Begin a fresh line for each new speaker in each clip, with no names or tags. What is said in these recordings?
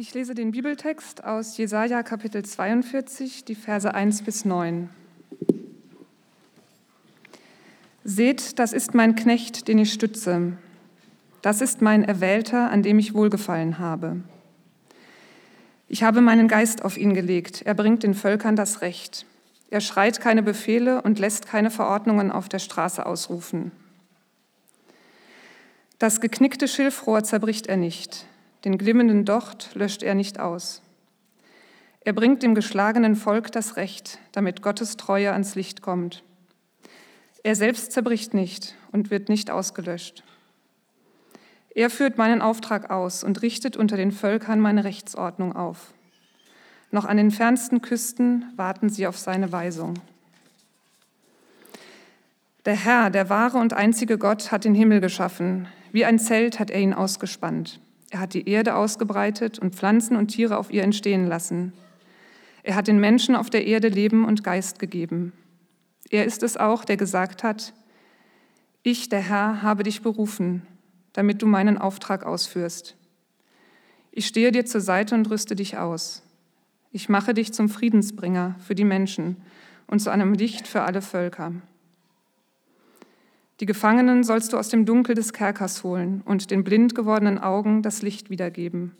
Ich lese den Bibeltext aus Jesaja Kapitel 42, die Verse 1 bis 9. Seht, das ist mein Knecht, den ich stütze. Das ist mein Erwählter, an dem ich wohlgefallen habe. Ich habe meinen Geist auf ihn gelegt. Er bringt den Völkern das Recht. Er schreit keine Befehle und lässt keine Verordnungen auf der Straße ausrufen. Das geknickte Schilfrohr zerbricht er nicht. Den glimmenden Docht löscht er nicht aus. Er bringt dem geschlagenen Volk das Recht, damit Gottes Treue ans Licht kommt. Er selbst zerbricht nicht und wird nicht ausgelöscht. Er führt meinen Auftrag aus und richtet unter den Völkern meine Rechtsordnung auf. Noch an den fernsten Küsten warten sie auf seine Weisung. Der Herr, der wahre und einzige Gott, hat den Himmel geschaffen. Wie ein Zelt hat er ihn ausgespannt. Er hat die Erde ausgebreitet und Pflanzen und Tiere auf ihr entstehen lassen. Er hat den Menschen auf der Erde Leben und Geist gegeben. Er ist es auch, der gesagt hat, ich, der Herr, habe dich berufen, damit du meinen Auftrag ausführst. Ich stehe dir zur Seite und rüste dich aus. Ich mache dich zum Friedensbringer für die Menschen und zu einem Licht für alle Völker. Die Gefangenen sollst du aus dem Dunkel des Kerkers holen und den blind gewordenen Augen das Licht wiedergeben.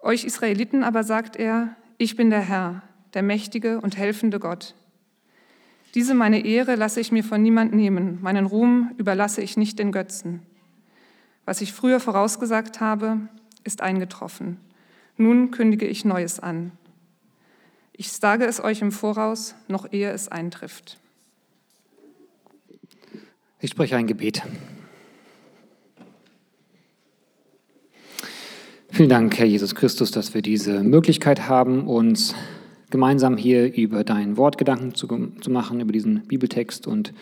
Euch Israeliten aber sagt er, ich bin der Herr, der mächtige und helfende Gott. Diese meine Ehre lasse ich mir von niemand nehmen, meinen Ruhm überlasse ich nicht den Götzen. Was ich früher vorausgesagt habe, ist eingetroffen. Nun kündige ich Neues an. Ich sage es euch im Voraus, noch ehe es eintrifft.
Ich spreche ein Gebet. Vielen Dank, Herr Jesus Christus, dass wir diese Möglichkeit haben, uns gemeinsam hier über dein Wort Gedanken zu, zu machen, über diesen Bibeltext. Und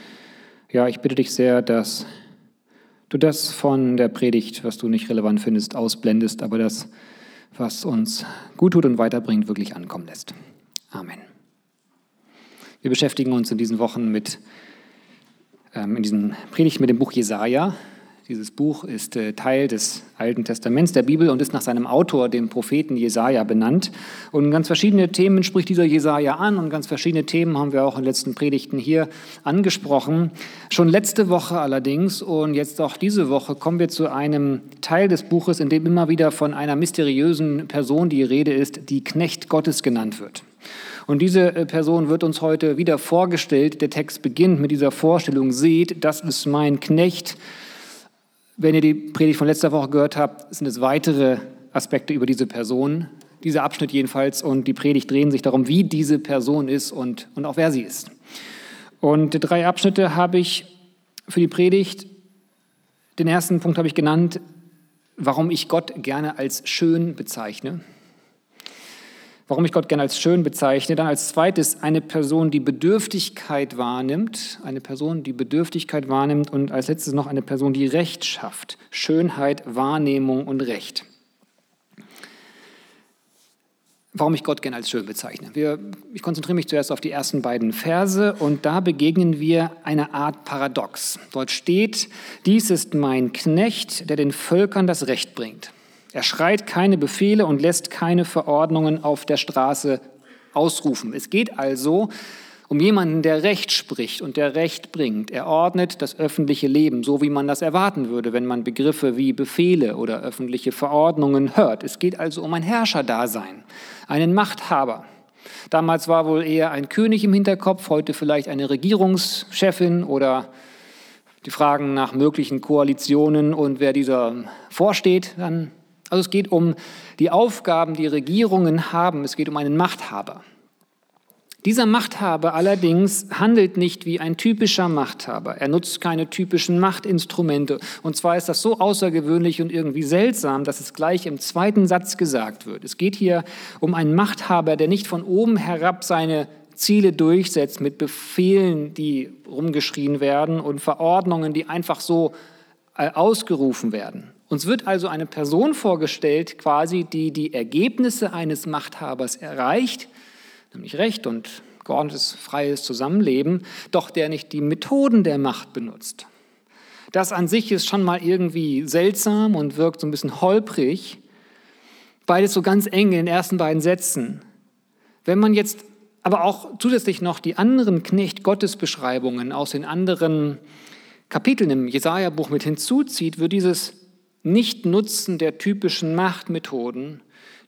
ja, ich bitte dich sehr, dass du das von der Predigt, was du nicht relevant findest, ausblendest, aber das, was uns gut tut und weiterbringt, wirklich ankommen lässt. Amen. Wir beschäftigen uns in diesen Wochen mit in diesen Predigt mit dem Buch Jesaja. Dieses Buch ist äh, Teil des Alten Testaments der Bibel und ist nach seinem Autor, dem Propheten Jesaja, benannt. Und ganz verschiedene Themen spricht dieser Jesaja an und ganz verschiedene Themen haben wir auch in den letzten Predigten hier angesprochen. Schon letzte Woche allerdings und jetzt auch diese Woche kommen wir zu einem Teil des Buches, in dem immer wieder von einer mysteriösen Person die Rede ist, die Knecht Gottes genannt wird. Und diese äh, Person wird uns heute wieder vorgestellt. Der Text beginnt mit dieser Vorstellung, seht, das ist mein Knecht. Wenn ihr die Predigt von letzter Woche gehört habt, sind es weitere Aspekte über diese Person, dieser Abschnitt jedenfalls, und die Predigt drehen sich darum, wie diese Person ist und, und auch wer sie ist. Und drei Abschnitte habe ich für die Predigt. Den ersten Punkt habe ich genannt, warum ich Gott gerne als schön bezeichne warum ich Gott gerne als schön bezeichne. Dann als zweites eine Person, die Bedürftigkeit wahrnimmt, eine Person, die Bedürftigkeit wahrnimmt und als letztes noch eine Person, die Recht schafft. Schönheit, Wahrnehmung und Recht. Warum ich Gott gerne als schön bezeichne. Wir, ich konzentriere mich zuerst auf die ersten beiden Verse und da begegnen wir eine Art Paradox. Dort steht, dies ist mein Knecht, der den Völkern das Recht bringt. Er schreit keine Befehle und lässt keine Verordnungen auf der Straße ausrufen. Es geht also um jemanden, der Recht spricht und der Recht bringt. Er ordnet das öffentliche Leben, so wie man das erwarten würde, wenn man Begriffe wie Befehle oder öffentliche Verordnungen hört. Es geht also um ein Herrscherdasein, einen Machthaber. Damals war wohl eher ein König im Hinterkopf, heute vielleicht eine Regierungschefin oder die Fragen nach möglichen Koalitionen und wer dieser vorsteht, dann also es geht um die Aufgaben, die Regierungen haben. Es geht um einen Machthaber. Dieser Machthaber allerdings handelt nicht wie ein typischer Machthaber. Er nutzt keine typischen Machtinstrumente. Und zwar ist das so außergewöhnlich und irgendwie seltsam, dass es gleich im zweiten Satz gesagt wird. Es geht hier um einen Machthaber, der nicht von oben herab seine Ziele durchsetzt mit Befehlen, die rumgeschrien werden und Verordnungen, die einfach so äh, ausgerufen werden. Uns wird also eine Person vorgestellt, quasi, die die Ergebnisse eines Machthabers erreicht, nämlich Recht und geordnetes, freies Zusammenleben, doch der nicht die Methoden der Macht benutzt. Das an sich ist schon mal irgendwie seltsam und wirkt so ein bisschen holprig. Beides so ganz eng in den ersten beiden Sätzen. Wenn man jetzt aber auch zusätzlich noch die anderen Knecht-Gottes-Beschreibungen aus den anderen Kapiteln im Jesaja-Buch mit hinzuzieht, wird dieses Nicht-Nutzen der typischen Machtmethoden,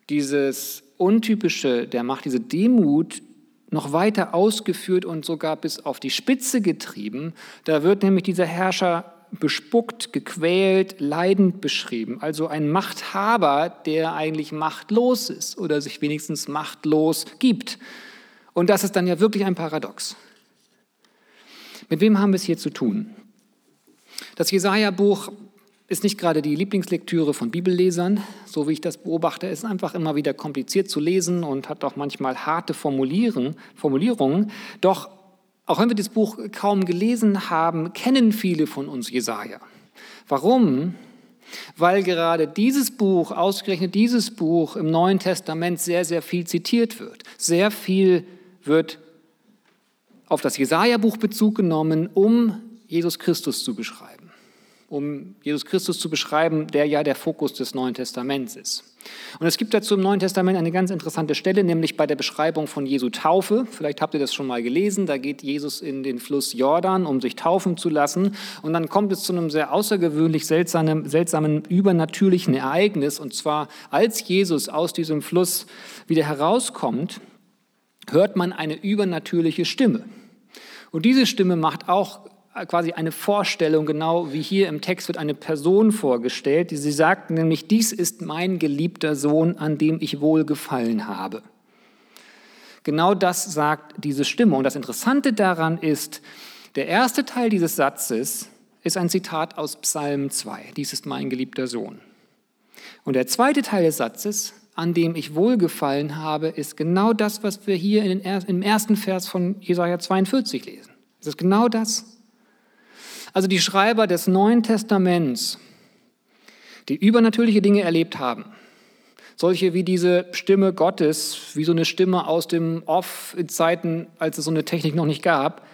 dieses Untypische der Macht, diese Demut noch weiter ausgeführt und sogar bis auf die Spitze getrieben. Da wird nämlich dieser Herrscher bespuckt, gequält, leidend beschrieben. Also ein Machthaber, der eigentlich machtlos ist oder sich wenigstens machtlos gibt. Und das ist dann ja wirklich ein Paradox. Mit wem haben wir es hier zu tun? Das Jesaja-Buch ist nicht gerade die Lieblingslektüre von Bibellesern, so wie ich das beobachte. Ist einfach immer wieder kompliziert zu lesen und hat auch manchmal harte Formulierungen. Doch auch wenn wir das Buch kaum gelesen haben, kennen viele von uns Jesaja. Warum? Weil gerade dieses Buch, ausgerechnet dieses Buch im Neuen Testament sehr, sehr viel zitiert wird. Sehr viel wird auf das Jesaja-Buch Bezug genommen, um Jesus Christus zu beschreiben. Um Jesus Christus zu beschreiben, der ja der Fokus des Neuen Testaments ist. Und es gibt dazu im Neuen Testament eine ganz interessante Stelle, nämlich bei der Beschreibung von Jesu Taufe. Vielleicht habt ihr das schon mal gelesen. Da geht Jesus in den Fluss Jordan, um sich taufen zu lassen. Und dann kommt es zu einem sehr außergewöhnlich seltsamen, seltsamen übernatürlichen Ereignis. Und zwar, als Jesus aus diesem Fluss wieder herauskommt, hört man eine übernatürliche Stimme. Und diese Stimme macht auch quasi eine Vorstellung, genau wie hier im Text wird eine Person vorgestellt, die sie sagt nämlich, dies ist mein geliebter Sohn, an dem ich wohlgefallen habe. Genau das sagt diese Stimme. Und das Interessante daran ist, der erste Teil dieses Satzes ist ein Zitat aus Psalm 2. Dies ist mein geliebter Sohn. Und der zweite Teil des Satzes, an dem ich wohlgefallen habe, ist genau das, was wir hier den, im ersten Vers von Jesaja 42 lesen. Es ist genau das. Also die Schreiber des Neuen Testaments, die übernatürliche Dinge erlebt haben, solche wie diese Stimme Gottes, wie so eine Stimme aus dem Off in Zeiten, als es so eine Technik noch nicht gab,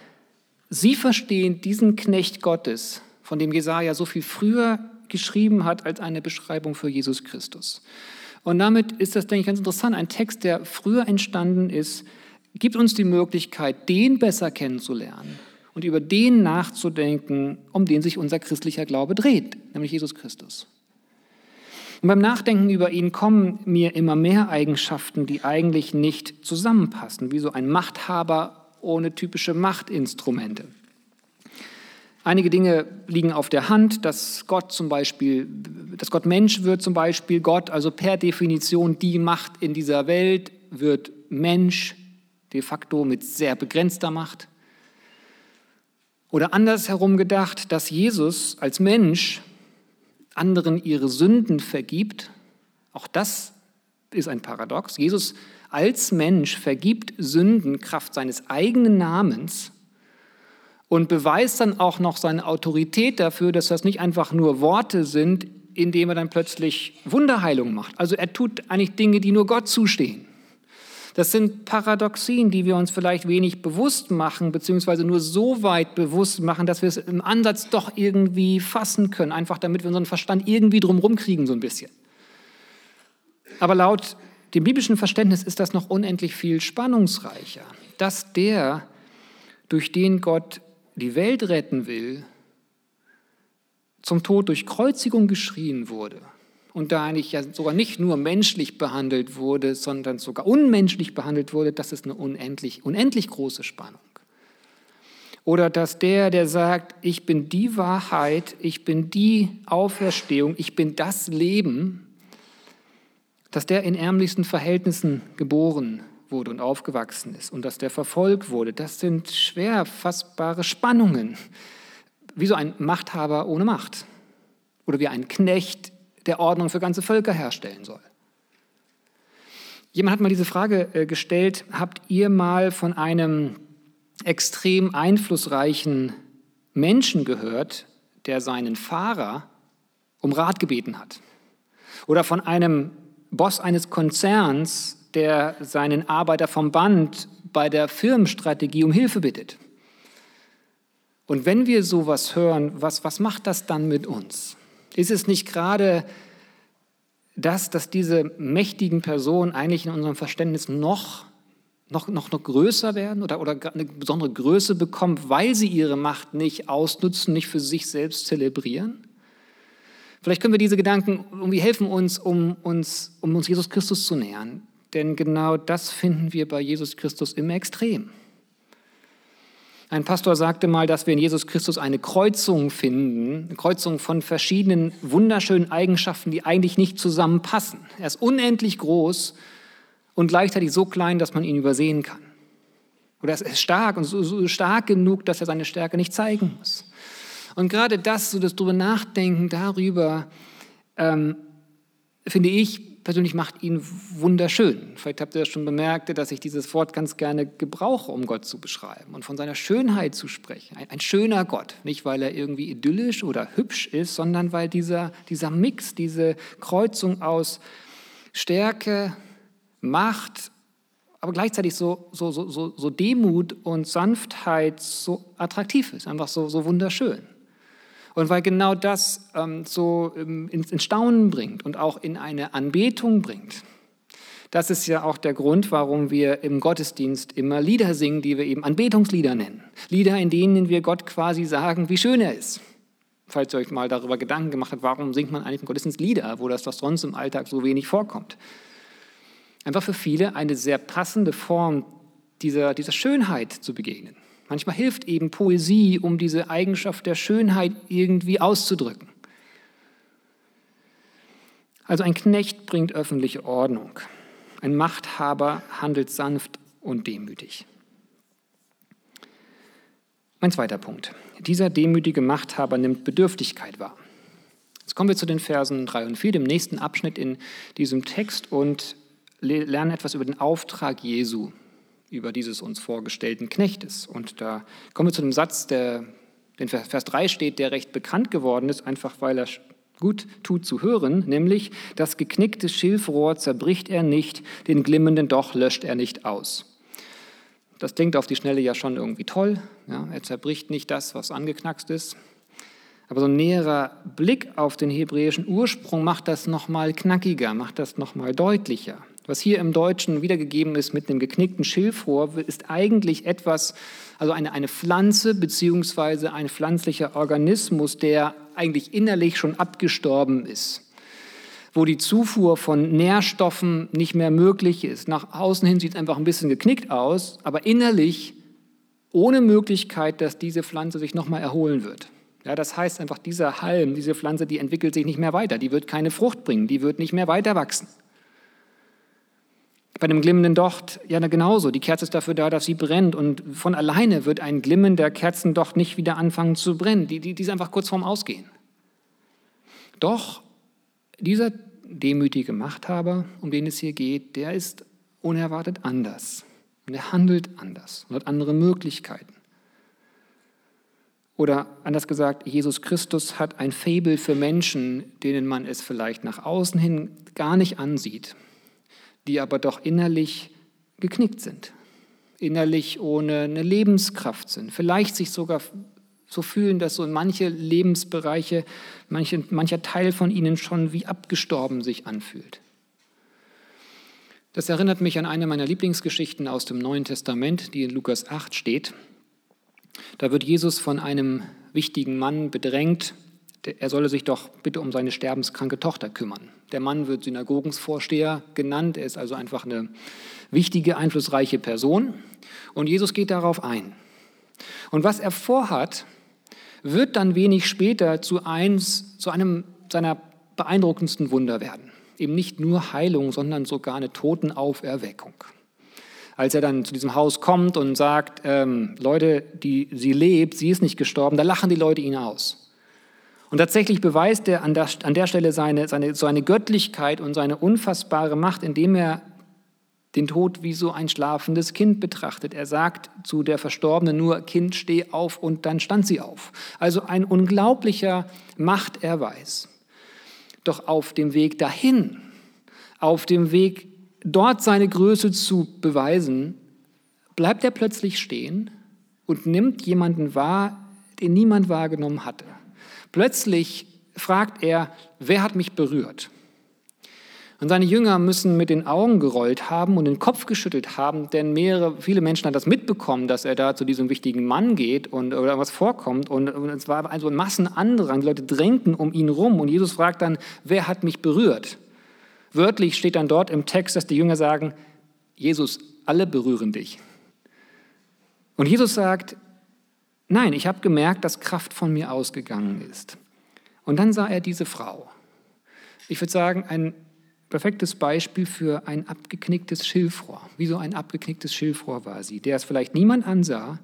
sie verstehen diesen Knecht Gottes, von dem Jesaja so viel früher geschrieben hat als eine Beschreibung für Jesus Christus. Und damit ist das, denke ich, ganz interessant. Ein Text, der früher entstanden ist, gibt uns die Möglichkeit, den besser kennenzulernen und über den nachzudenken, um den sich unser christlicher Glaube dreht, nämlich Jesus Christus. Und beim Nachdenken über ihn kommen mir immer mehr Eigenschaften, die eigentlich nicht zusammenpassen, wie so ein Machthaber ohne typische Machtinstrumente. Einige Dinge liegen auf der Hand, dass Gott zum Beispiel, dass Gott Mensch wird zum Beispiel. Gott, also per Definition die Macht in dieser Welt, wird Mensch, de facto mit sehr begrenzter Macht. Oder andersherum gedacht, dass Jesus als Mensch anderen ihre Sünden vergibt. Auch das ist ein Paradox. Jesus als Mensch vergibt Sünden Kraft seines eigenen Namens und beweist dann auch noch seine Autorität dafür, dass das nicht einfach nur Worte sind, indem er dann plötzlich Wunderheilung macht. Also er tut eigentlich Dinge, die nur Gott zustehen. Das sind Paradoxien, die wir uns vielleicht wenig bewusst machen, beziehungsweise nur so weit bewusst machen, dass wir es im Ansatz doch irgendwie fassen können, einfach damit wir unseren Verstand irgendwie drumherum kriegen, so ein bisschen. Aber laut dem biblischen Verständnis ist das noch unendlich viel spannungsreicher, dass der, durch den Gott die Welt retten will, zum Tod durch Kreuzigung geschrien wurde und da eigentlich ja sogar nicht nur menschlich behandelt wurde, sondern sogar unmenschlich behandelt wurde, das ist eine unendlich, unendlich große Spannung. Oder dass der, der sagt, ich bin die Wahrheit, ich bin die Auferstehung, ich bin das Leben, dass der in ärmlichsten Verhältnissen geboren wurde und aufgewachsen ist und dass der verfolgt wurde, das sind schwer fassbare Spannungen. Wie so ein Machthaber ohne Macht oder wie ein Knecht der Ordnung für ganze Völker herstellen soll. Jemand hat mal diese Frage äh, gestellt, habt ihr mal von einem extrem einflussreichen Menschen gehört, der seinen Fahrer um Rat gebeten hat? Oder von einem Boss eines Konzerns, der seinen Arbeiter vom Band bei der Firmenstrategie um Hilfe bittet? Und wenn wir sowas hören, was, was macht das dann mit uns? Ist es nicht gerade das, dass diese mächtigen Personen eigentlich in unserem Verständnis noch, noch, noch, noch größer werden oder, oder eine besondere Größe bekommen, weil sie ihre Macht nicht ausnutzen, nicht für sich selbst zelebrieren? Vielleicht können wir diese Gedanken irgendwie helfen uns, um uns, um uns Jesus Christus zu nähern. Denn genau das finden wir bei Jesus Christus im Extrem. Ein Pastor sagte mal, dass wir in Jesus Christus eine Kreuzung finden, eine Kreuzung von verschiedenen wunderschönen Eigenschaften, die eigentlich nicht zusammenpassen. Er ist unendlich groß und gleichzeitig so klein, dass man ihn übersehen kann. Oder er ist stark und so, so stark genug, dass er seine Stärke nicht zeigen muss. Und gerade das, so das drüber nachdenken darüber, ähm, finde ich persönlich macht ihn wunderschön. Vielleicht habt ihr das schon bemerkt, dass ich dieses Wort ganz gerne gebrauche, um Gott zu beschreiben und von seiner Schönheit zu sprechen. Ein, ein schöner Gott, nicht weil er irgendwie idyllisch oder hübsch ist, sondern weil dieser, dieser Mix, diese Kreuzung aus Stärke, Macht, aber gleichzeitig so, so, so, so, Demut und Sanftheit so attraktiv ist, einfach so, so wunderschön. Und weil genau das ähm, so ähm, ins, ins Staunen bringt und auch in eine Anbetung bringt. Das ist ja auch der Grund, warum wir im Gottesdienst immer Lieder singen, die wir eben Anbetungslieder nennen. Lieder, in denen wir Gott quasi sagen, wie schön er ist. Falls ihr euch mal darüber Gedanken gemacht habt, warum singt man eigentlich im Gottesdienst Lieder, wo das doch sonst im Alltag so wenig vorkommt. Einfach für viele eine sehr passende Form dieser, dieser Schönheit zu begegnen. Manchmal hilft eben Poesie, um diese Eigenschaft der Schönheit irgendwie auszudrücken. Also ein Knecht bringt öffentliche Ordnung. Ein Machthaber handelt sanft und demütig. Mein zweiter Punkt. Dieser demütige Machthaber nimmt Bedürftigkeit wahr. Jetzt kommen wir zu den Versen 3 und 4, dem nächsten Abschnitt in diesem Text und lernen etwas über den Auftrag Jesu über dieses uns vorgestellten Knechtes. Und da kommen wir zu dem Satz, der in Vers 3 steht, der recht bekannt geworden ist, einfach weil er gut tut zu hören, nämlich das geknickte Schilfrohr zerbricht er nicht, den glimmenden Doch löscht er nicht aus. Das klingt auf die Schnelle ja schon irgendwie toll. Ja, er zerbricht nicht das, was angeknackst ist. Aber so ein näherer Blick auf den hebräischen Ursprung macht das nochmal knackiger, macht das nochmal deutlicher. Was hier im Deutschen wiedergegeben ist mit einem geknickten Schilfrohr, ist eigentlich etwas, also eine, eine Pflanze beziehungsweise ein pflanzlicher Organismus, der eigentlich innerlich schon abgestorben ist, wo die Zufuhr von Nährstoffen nicht mehr möglich ist. Nach außen hin sieht es einfach ein bisschen geknickt aus, aber innerlich ohne Möglichkeit, dass diese Pflanze sich nochmal erholen wird. Ja, das heißt einfach, dieser Halm, diese Pflanze, die entwickelt sich nicht mehr weiter, die wird keine Frucht bringen, die wird nicht mehr weiter wachsen. Bei dem glimmenden Docht, ja genauso. Die Kerze ist dafür da, dass sie brennt. Und von alleine wird ein Glimmen der Kerzendocht nicht wieder anfangen zu brennen. Die, die, die ist einfach kurz vorm Ausgehen. Doch dieser demütige Machthaber, um den es hier geht, der ist unerwartet anders. Und er handelt anders und hat andere Möglichkeiten. Oder anders gesagt, Jesus Christus hat ein Fabel für Menschen, denen man es vielleicht nach außen hin gar nicht ansieht die aber doch innerlich geknickt sind, innerlich ohne eine Lebenskraft sind, vielleicht sich sogar so fühlen, dass so manche Lebensbereiche, manche, mancher Teil von ihnen schon wie abgestorben sich anfühlt. Das erinnert mich an eine meiner Lieblingsgeschichten aus dem Neuen Testament, die in Lukas 8 steht. Da wird Jesus von einem wichtigen Mann bedrängt, er solle sich doch bitte um seine sterbenskranke Tochter kümmern. Der Mann wird Synagogensvorsteher genannt, er ist also einfach eine wichtige, einflussreiche Person. Und Jesus geht darauf ein. Und was er vorhat, wird dann wenig später zu, eins, zu einem seiner beeindruckendsten Wunder werden. Eben nicht nur Heilung, sondern sogar eine Totenauferweckung. Als er dann zu diesem Haus kommt und sagt, ähm, Leute, die, sie lebt, sie ist nicht gestorben, da lachen die Leute ihn aus. Und tatsächlich beweist er an der, an der Stelle seine, seine, seine Göttlichkeit und seine unfassbare Macht, indem er den Tod wie so ein schlafendes Kind betrachtet. Er sagt zu der Verstorbenen nur, Kind, steh auf und dann stand sie auf. Also ein unglaublicher Machterweis. Doch auf dem Weg dahin, auf dem Weg dort seine Größe zu beweisen, bleibt er plötzlich stehen und nimmt jemanden wahr, den niemand wahrgenommen hatte. Plötzlich fragt er, wer hat mich berührt? Und seine Jünger müssen mit den Augen gerollt haben und den Kopf geschüttelt haben, denn mehrere, viele Menschen haben das mitbekommen, dass er da zu diesem wichtigen Mann geht und oder was vorkommt. Und, und es war also ein Massenandrang. Die Leute drängten um ihn rum. Und Jesus fragt dann, wer hat mich berührt? Wörtlich steht dann dort im Text, dass die Jünger sagen, Jesus, alle berühren dich. Und Jesus sagt, nein, ich habe gemerkt, dass Kraft von mir ausgegangen ist. Und dann sah er diese Frau. Ich würde sagen, ein perfektes Beispiel für ein abgeknicktes Schilfrohr. Wie so ein abgeknicktes Schilfrohr war sie, der es vielleicht niemand ansah,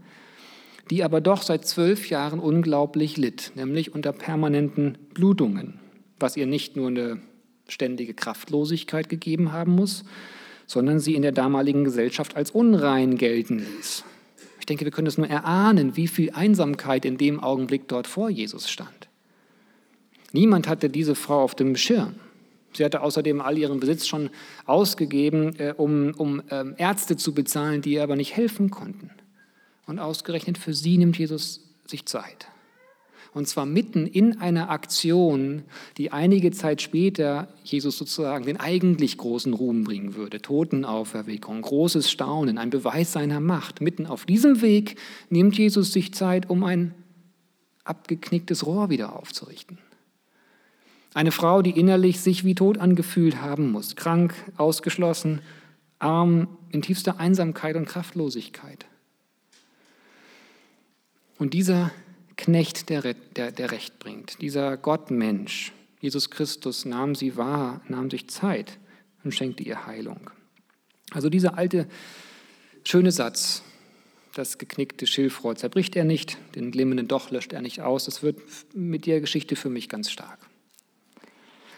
die aber doch seit zwölf Jahren unglaublich litt, nämlich unter permanenten Blutungen, was ihr nicht nur eine ständige Kraftlosigkeit gegeben haben muss, sondern sie in der damaligen Gesellschaft als unrein gelten ließ. Ich denke, wir können es nur erahnen, wie viel Einsamkeit in dem Augenblick dort vor Jesus stand. Niemand hatte diese Frau auf dem Schirm. Sie hatte außerdem all ihren Besitz schon ausgegeben, äh, um, um ähm, Ärzte zu bezahlen, die ihr aber nicht helfen konnten. Und ausgerechnet für sie nimmt Jesus sich Zeit. Und zwar mitten in einer Aktion, die einige Zeit später Jesus sozusagen den eigentlich großen Ruhm bringen würde. Totenauferweckung, großes Staunen, ein Beweis seiner Macht. Mitten auf diesem Weg nimmt Jesus sich Zeit, um ein abgeknicktes Rohr wieder aufzurichten. Eine Frau, die innerlich sich wie tot angefühlt haben muss, krank, ausgeschlossen, arm, in tiefster Einsamkeit und Kraftlosigkeit. Und dieser Knecht, der, der, der Recht bringt, dieser Gottmensch, Jesus Christus, nahm sie wahr, nahm sich Zeit und schenkte ihr Heilung. Also dieser alte, schöne Satz, das geknickte Schilfrohr zerbricht er nicht, den glimmenden Doch löscht er nicht aus. Das wird mit der Geschichte für mich ganz stark.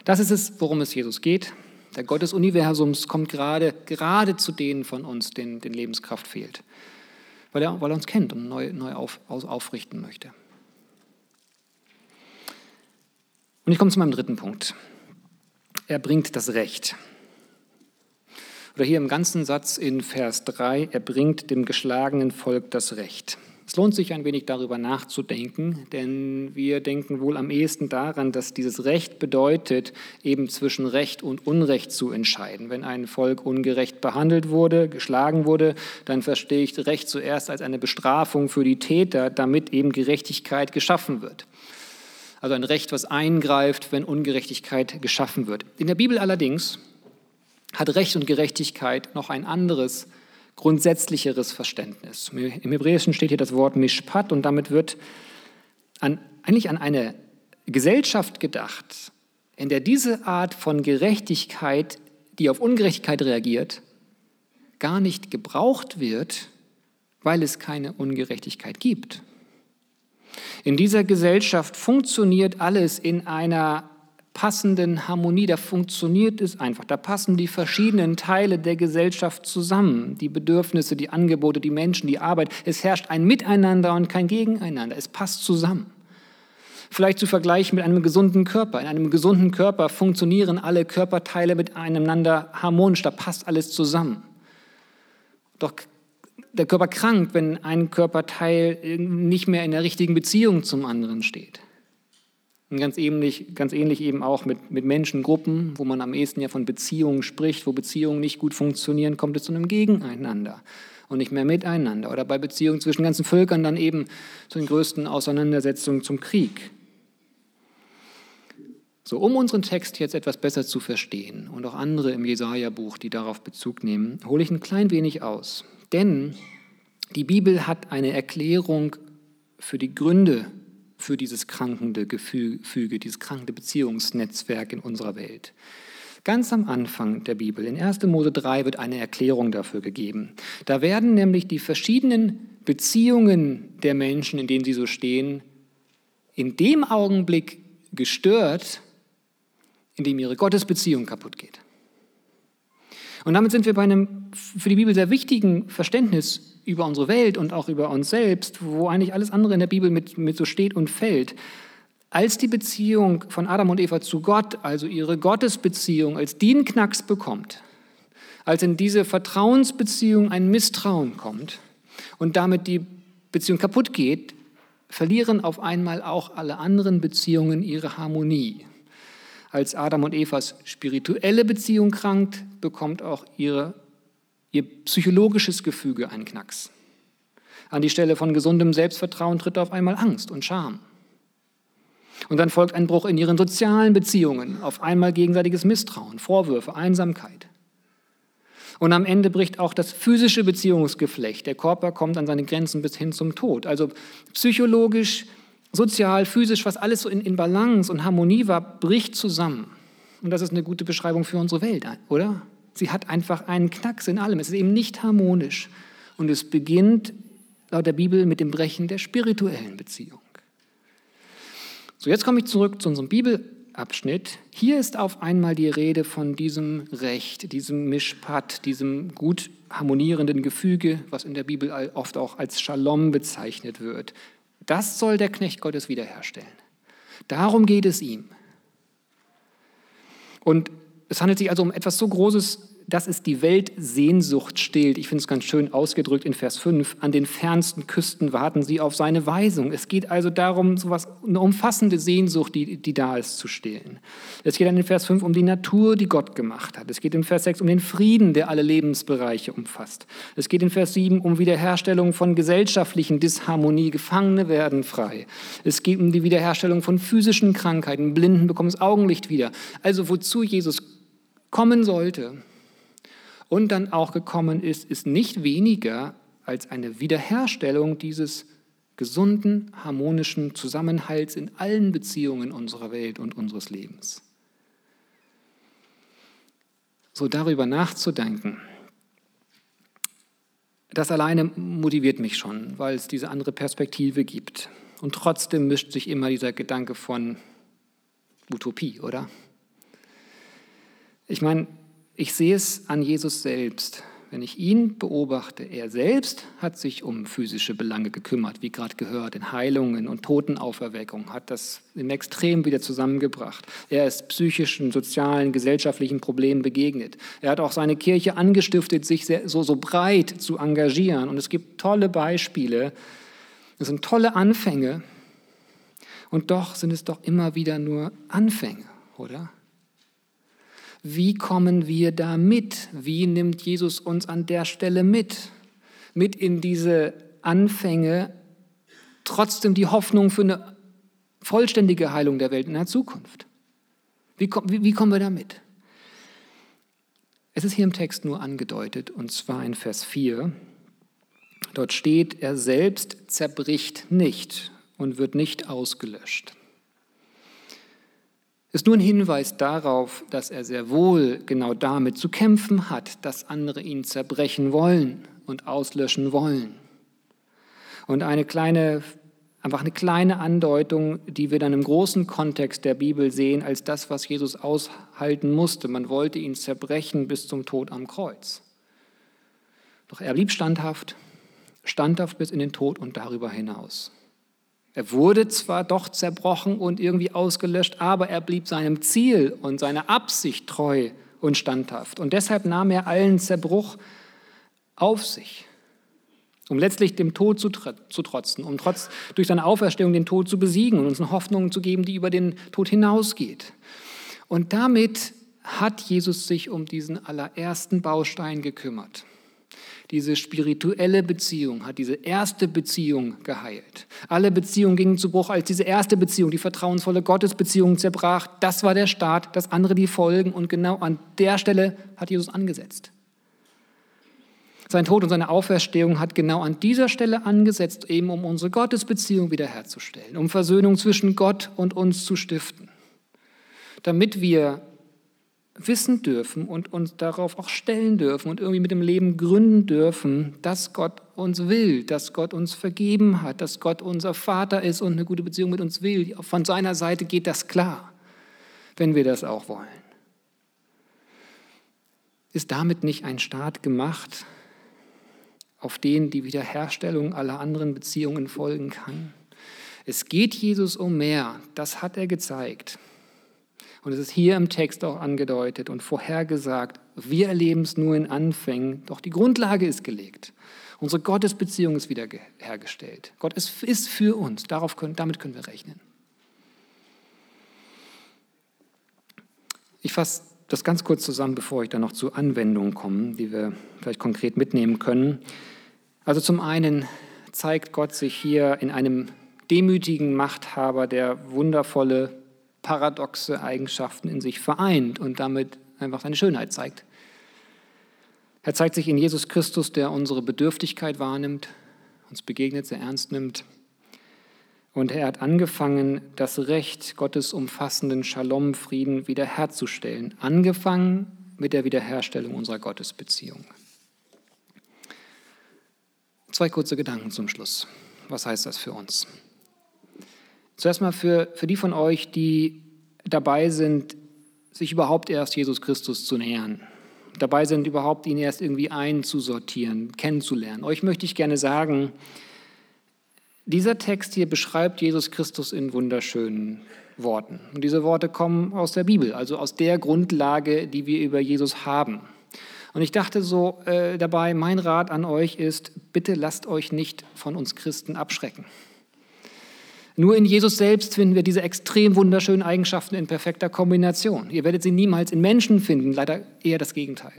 Das ist es, worum es Jesus geht. Der Gott des Universums kommt gerade, gerade zu denen von uns, denen, denen Lebenskraft fehlt, weil er, weil er uns kennt und neu, neu auf, auf, aufrichten möchte. Und ich komme zu meinem dritten Punkt. Er bringt das Recht. Oder hier im ganzen Satz in Vers 3, er bringt dem geschlagenen Volk das Recht. Es lohnt sich ein wenig darüber nachzudenken, denn wir denken wohl am ehesten daran, dass dieses Recht bedeutet, eben zwischen Recht und Unrecht zu entscheiden. Wenn ein Volk ungerecht behandelt wurde, geschlagen wurde, dann verstehe ich Recht zuerst als eine Bestrafung für die Täter, damit eben Gerechtigkeit geschaffen wird. Also ein Recht, was eingreift, wenn Ungerechtigkeit geschaffen wird. In der Bibel allerdings hat Recht und Gerechtigkeit noch ein anderes grundsätzlicheres Verständnis. Im Hebräischen steht hier das Wort Mishpat und damit wird an, eigentlich an eine Gesellschaft gedacht, in der diese Art von Gerechtigkeit, die auf Ungerechtigkeit reagiert, gar nicht gebraucht wird, weil es keine Ungerechtigkeit gibt. In dieser Gesellschaft funktioniert alles in einer passenden Harmonie, da funktioniert es einfach. Da passen die verschiedenen Teile der Gesellschaft zusammen. Die Bedürfnisse, die Angebote, die Menschen, die Arbeit. Es herrscht ein Miteinander und kein Gegeneinander. Es passt zusammen. Vielleicht zu vergleichen mit einem gesunden Körper. In einem gesunden Körper funktionieren alle Körperteile miteinander harmonisch. Da passt alles zusammen. Doch der Körper krankt, wenn ein Körperteil nicht mehr in der richtigen Beziehung zum anderen steht. Und ganz ähnlich, ganz ähnlich eben auch mit, mit Menschengruppen, wo man am ehesten ja von Beziehungen spricht, wo Beziehungen nicht gut funktionieren, kommt es zu einem Gegeneinander und nicht mehr miteinander. Oder bei Beziehungen zwischen ganzen Völkern dann eben zu den größten Auseinandersetzungen zum Krieg. So, um unseren Text jetzt etwas besser zu verstehen und auch andere im Jesaja-Buch, die darauf Bezug nehmen, hole ich ein klein wenig aus. Denn die Bibel hat eine Erklärung für die Gründe für dieses krankende Gefüge, dieses krankende Beziehungsnetzwerk in unserer Welt. Ganz am Anfang der Bibel, in 1. Mose 3, wird eine Erklärung dafür gegeben. Da werden nämlich die verschiedenen Beziehungen der Menschen, in denen sie so stehen, in dem Augenblick gestört, in dem ihre Gottesbeziehung kaputt geht. Und damit sind wir bei einem für die Bibel sehr wichtigen Verständnis über unsere Welt und auch über uns selbst, wo eigentlich alles andere in der Bibel mit, mit so steht und fällt. Als die Beziehung von Adam und Eva zu Gott, also ihre Gottesbeziehung, als die einen Knacks bekommt, als in diese Vertrauensbeziehung ein Misstrauen kommt und damit die Beziehung kaputt geht, verlieren auf einmal auch alle anderen Beziehungen ihre Harmonie. Als Adam und Evas spirituelle Beziehung krankt, bekommt auch ihre, ihr psychologisches Gefüge einen Knacks. An die Stelle von gesundem Selbstvertrauen tritt auf einmal Angst und Scham. Und dann folgt ein Bruch in ihren sozialen Beziehungen, auf einmal gegenseitiges Misstrauen, Vorwürfe, Einsamkeit. Und am Ende bricht auch das physische Beziehungsgeflecht. Der Körper kommt an seine Grenzen bis hin zum Tod. Also psychologisch, sozial, physisch, was alles so in, in Balance und Harmonie war, bricht zusammen. Und das ist eine gute Beschreibung für unsere Welt, oder? Sie hat einfach einen Knacks in allem. Es ist eben nicht harmonisch. Und es beginnt laut der Bibel mit dem Brechen der spirituellen Beziehung. So, jetzt komme ich zurück zu unserem Bibel Abschnitt. Hier ist auf einmal die Rede von diesem Recht, diesem Mischpat, diesem gut harmonierenden Gefüge, was in der Bibel oft auch als Shalom bezeichnet wird. Das soll der Knecht Gottes wiederherstellen. Darum geht es ihm. Und es handelt sich also um etwas so Großes dass es die Weltsehnsucht stillt. Ich finde es ganz schön ausgedrückt in Vers 5. An den fernsten Küsten warten sie auf seine Weisung. Es geht also darum, sowas, eine umfassende Sehnsucht, die, die da ist, zu stillen. Es geht dann in Vers 5 um die Natur, die Gott gemacht hat. Es geht in Vers 6 um den Frieden, der alle Lebensbereiche umfasst. Es geht in Vers 7 um Wiederherstellung von gesellschaftlichen Disharmonie. Gefangene werden frei. Es geht um die Wiederherstellung von physischen Krankheiten. Blinden bekommen das Augenlicht wieder. Also wozu Jesus kommen sollte, und dann auch gekommen ist, ist nicht weniger als eine Wiederherstellung dieses gesunden, harmonischen Zusammenhalts in allen Beziehungen unserer Welt und unseres Lebens. So darüber nachzudenken, das alleine motiviert mich schon, weil es diese andere Perspektive gibt. Und trotzdem mischt sich immer dieser Gedanke von Utopie, oder? Ich meine, ich sehe es an Jesus selbst. Wenn ich ihn beobachte, er selbst hat sich um physische Belange gekümmert, wie gerade gehört, in Heilungen und Totenauferweckung, hat das im Extrem wieder zusammengebracht. Er ist psychischen, sozialen, gesellschaftlichen Problemen begegnet. Er hat auch seine Kirche angestiftet, sich so, so breit zu engagieren. Und es gibt tolle Beispiele, es sind tolle Anfänge. Und doch sind es doch immer wieder nur Anfänge, oder? Wie kommen wir da mit? Wie nimmt Jesus uns an der Stelle mit? Mit in diese Anfänge, trotzdem die Hoffnung für eine vollständige Heilung der Welt in der Zukunft. Wie, wie, wie kommen wir da mit? Es ist hier im Text nur angedeutet, und zwar in Vers 4. Dort steht, er selbst zerbricht nicht und wird nicht ausgelöscht ist nur ein Hinweis darauf, dass er sehr wohl genau damit zu kämpfen hat, dass andere ihn zerbrechen wollen und auslöschen wollen. Und eine kleine, einfach eine kleine Andeutung, die wir dann im großen Kontext der Bibel sehen, als das, was Jesus aushalten musste. Man wollte ihn zerbrechen bis zum Tod am Kreuz. Doch er blieb standhaft, standhaft bis in den Tod und darüber hinaus. Er wurde zwar doch zerbrochen und irgendwie ausgelöscht, aber er blieb seinem Ziel und seiner Absicht treu und standhaft. Und deshalb nahm er allen Zerbruch auf sich, um letztlich dem Tod zu, zu trotzen, um trotz, durch seine Auferstehung den Tod zu besiegen und uns eine Hoffnung zu geben, die über den Tod hinausgeht. Und damit hat Jesus sich um diesen allerersten Baustein gekümmert diese spirituelle Beziehung, hat diese erste Beziehung geheilt. Alle Beziehungen gingen zu Bruch, als diese erste Beziehung, die vertrauensvolle Gottesbeziehung zerbrach. Das war der Start, das andere die Folgen und genau an der Stelle hat Jesus angesetzt. Sein Tod und seine Auferstehung hat genau an dieser Stelle angesetzt, eben um unsere Gottesbeziehung wiederherzustellen, um Versöhnung zwischen Gott und uns zu stiften, damit wir wissen dürfen und uns darauf auch stellen dürfen und irgendwie mit dem Leben gründen dürfen, dass Gott uns will, dass Gott uns vergeben hat, dass Gott unser Vater ist und eine gute Beziehung mit uns will. Von seiner Seite geht das klar, wenn wir das auch wollen. Ist damit nicht ein Staat gemacht, auf den die Wiederherstellung aller anderen Beziehungen folgen kann? Es geht Jesus um mehr, das hat er gezeigt. Und es ist hier im Text auch angedeutet und vorhergesagt. Wir erleben es nur in Anfängen, doch die Grundlage ist gelegt. Unsere Gottesbeziehung ist wiederhergestellt. Gott ist, ist für uns. Darauf können, damit können wir rechnen. Ich fasse das ganz kurz zusammen, bevor ich dann noch zu Anwendungen komme, die wir vielleicht konkret mitnehmen können. Also zum einen zeigt Gott sich hier in einem demütigen Machthaber, der wundervolle, paradoxe Eigenschaften in sich vereint und damit einfach seine Schönheit zeigt. Er zeigt sich in Jesus Christus, der unsere Bedürftigkeit wahrnimmt, uns begegnet, sehr ernst nimmt. Und er hat angefangen, das Recht Gottes umfassenden Shalom-Frieden wiederherzustellen. Angefangen mit der Wiederherstellung unserer Gottesbeziehung. Zwei kurze Gedanken zum Schluss. Was heißt das für uns? Zuerst mal für, für die von euch, die dabei sind, sich überhaupt erst Jesus Christus zu nähern, dabei sind, überhaupt ihn erst irgendwie einzusortieren, kennenzulernen. Euch möchte ich gerne sagen, dieser Text hier beschreibt Jesus Christus in wunderschönen Worten. Und diese Worte kommen aus der Bibel, also aus der Grundlage, die wir über Jesus haben. Und ich dachte so äh, dabei, mein Rat an euch ist, bitte lasst euch nicht von uns Christen abschrecken. Nur in Jesus selbst finden wir diese extrem wunderschönen Eigenschaften in perfekter Kombination. Ihr werdet sie niemals in Menschen finden, leider eher das Gegenteil.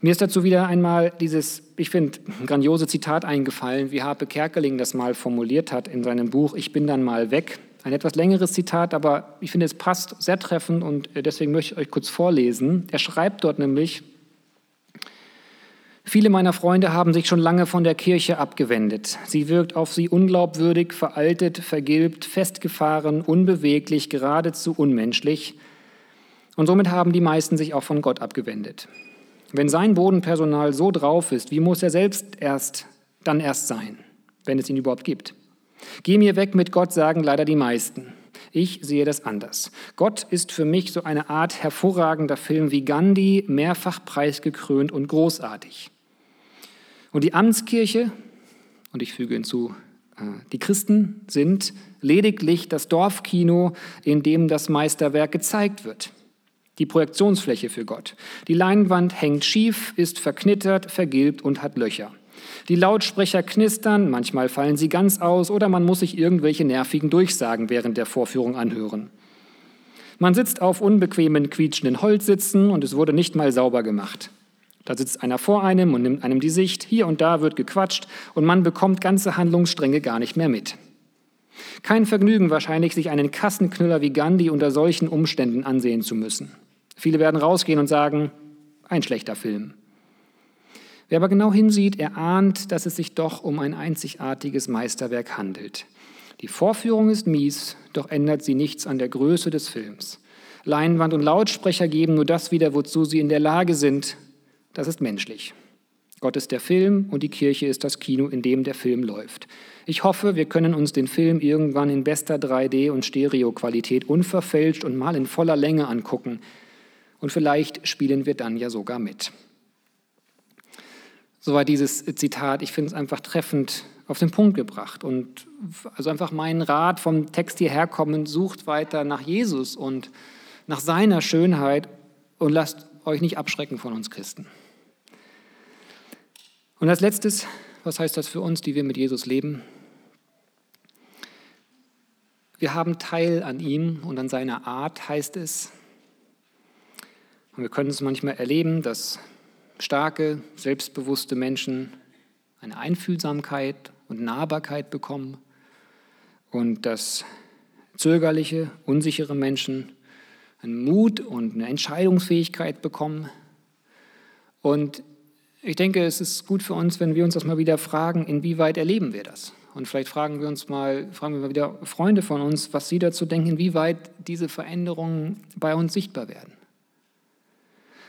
Mir ist dazu wieder einmal dieses, ich finde, grandiose Zitat eingefallen, wie Harpe Kerkeling das mal formuliert hat in seinem Buch Ich bin dann mal weg. Ein etwas längeres Zitat, aber ich finde, es passt sehr treffend und deswegen möchte ich euch kurz vorlesen. Er schreibt dort nämlich, Viele meiner Freunde haben sich schon lange von der Kirche abgewendet. Sie wirkt auf sie unglaubwürdig, veraltet, vergilbt, festgefahren, unbeweglich, geradezu unmenschlich. Und somit haben die meisten sich auch von Gott abgewendet. Wenn sein Bodenpersonal so drauf ist, wie muss er selbst erst dann erst sein, wenn es ihn überhaupt gibt? Geh mir weg mit Gott, sagen leider die meisten. Ich sehe das anders. Gott ist für mich so eine Art hervorragender Film wie Gandhi, mehrfach preisgekrönt und großartig. Und die Amtskirche, und ich füge hinzu, äh, die Christen sind lediglich das Dorfkino, in dem das Meisterwerk gezeigt wird. Die Projektionsfläche für Gott. Die Leinwand hängt schief, ist verknittert, vergilbt und hat Löcher. Die Lautsprecher knistern, manchmal fallen sie ganz aus oder man muss sich irgendwelche nervigen Durchsagen während der Vorführung anhören. Man sitzt auf unbequemen, quietschenden Holzsitzen und es wurde nicht mal sauber gemacht. Da sitzt einer vor einem und nimmt einem die Sicht, hier und da wird gequatscht und man bekommt ganze Handlungsstränge gar nicht mehr mit. Kein Vergnügen wahrscheinlich, sich einen Kassenknüller wie Gandhi unter solchen Umständen ansehen zu müssen. Viele werden rausgehen und sagen, ein schlechter Film. Wer aber genau hinsieht, erahnt, dass es sich doch um ein einzigartiges Meisterwerk handelt. Die Vorführung ist mies, doch ändert sie nichts an der Größe des Films. Leinwand und Lautsprecher geben nur das wieder, wozu sie in der Lage sind, das ist menschlich. Gott ist der Film und die Kirche ist das Kino, in dem der Film läuft. Ich hoffe, wir können uns den Film irgendwann in bester 3D- und Stereoqualität unverfälscht und mal in voller Länge angucken. Und vielleicht spielen wir dann ja sogar mit. Soweit dieses Zitat. Ich finde es einfach treffend auf den Punkt gebracht. Und also einfach mein Rat vom Text hierher kommen, sucht weiter nach Jesus und nach seiner Schönheit und lasst euch nicht abschrecken von uns Christen. Und als letztes, was heißt das für uns, die wir mit Jesus leben? Wir haben Teil an ihm und an seiner Art, heißt es. Und wir können es manchmal erleben, dass starke, selbstbewusste Menschen eine Einfühlsamkeit und Nahbarkeit bekommen und dass zögerliche, unsichere Menschen einen Mut und eine Entscheidungsfähigkeit bekommen. Und ich denke, es ist gut für uns, wenn wir uns das mal wieder fragen, inwieweit erleben wir das? Und vielleicht fragen wir uns mal, fragen wir mal wieder Freunde von uns, was sie dazu denken, inwieweit diese Veränderungen bei uns sichtbar werden.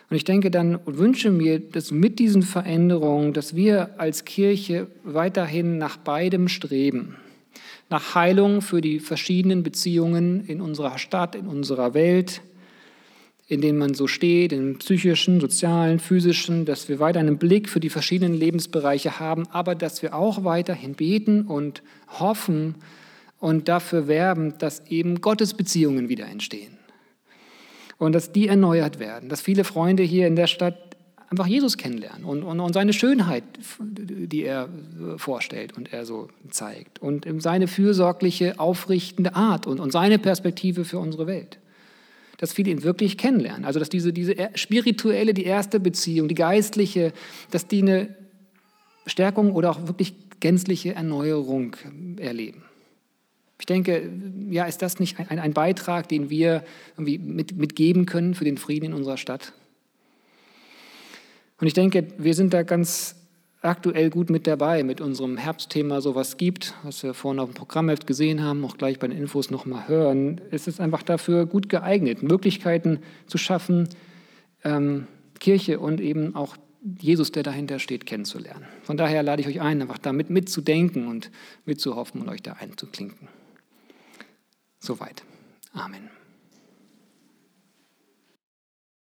Und ich denke dann und wünsche mir, dass mit diesen Veränderungen, dass wir als Kirche weiterhin nach beidem streben. Nach Heilung für die verschiedenen Beziehungen in unserer Stadt, in unserer Welt, in denen man so steht, im psychischen, sozialen, physischen, dass wir weiter einen Blick für die verschiedenen Lebensbereiche haben, aber dass wir auch weiterhin beten und hoffen und dafür werben, dass eben Gottes Beziehungen wieder entstehen. Und dass die erneuert werden, dass viele Freunde hier in der Stadt einfach Jesus kennenlernen und, und, und seine Schönheit, die er vorstellt und er so zeigt und seine fürsorgliche, aufrichtende Art und, und seine Perspektive für unsere Welt dass viele ihn wirklich kennenlernen. Also dass diese, diese spirituelle, die erste Beziehung, die geistliche, dass die eine Stärkung oder auch wirklich gänzliche Erneuerung erleben. Ich denke, ja, ist das nicht ein, ein Beitrag, den wir irgendwie mit, mitgeben können für den Frieden in unserer Stadt? Und ich denke, wir sind da ganz aktuell gut mit dabei mit unserem Herbstthema sowas gibt, was wir vorhin auf dem Programmheft gesehen haben, auch gleich bei den Infos nochmal hören. Es ist einfach dafür gut geeignet, Möglichkeiten zu schaffen, ähm, Kirche und eben auch Jesus, der dahinter steht, kennenzulernen. Von daher lade ich euch ein, einfach damit mitzudenken und mitzuhoffen und euch da einzuklinken. Soweit. Amen.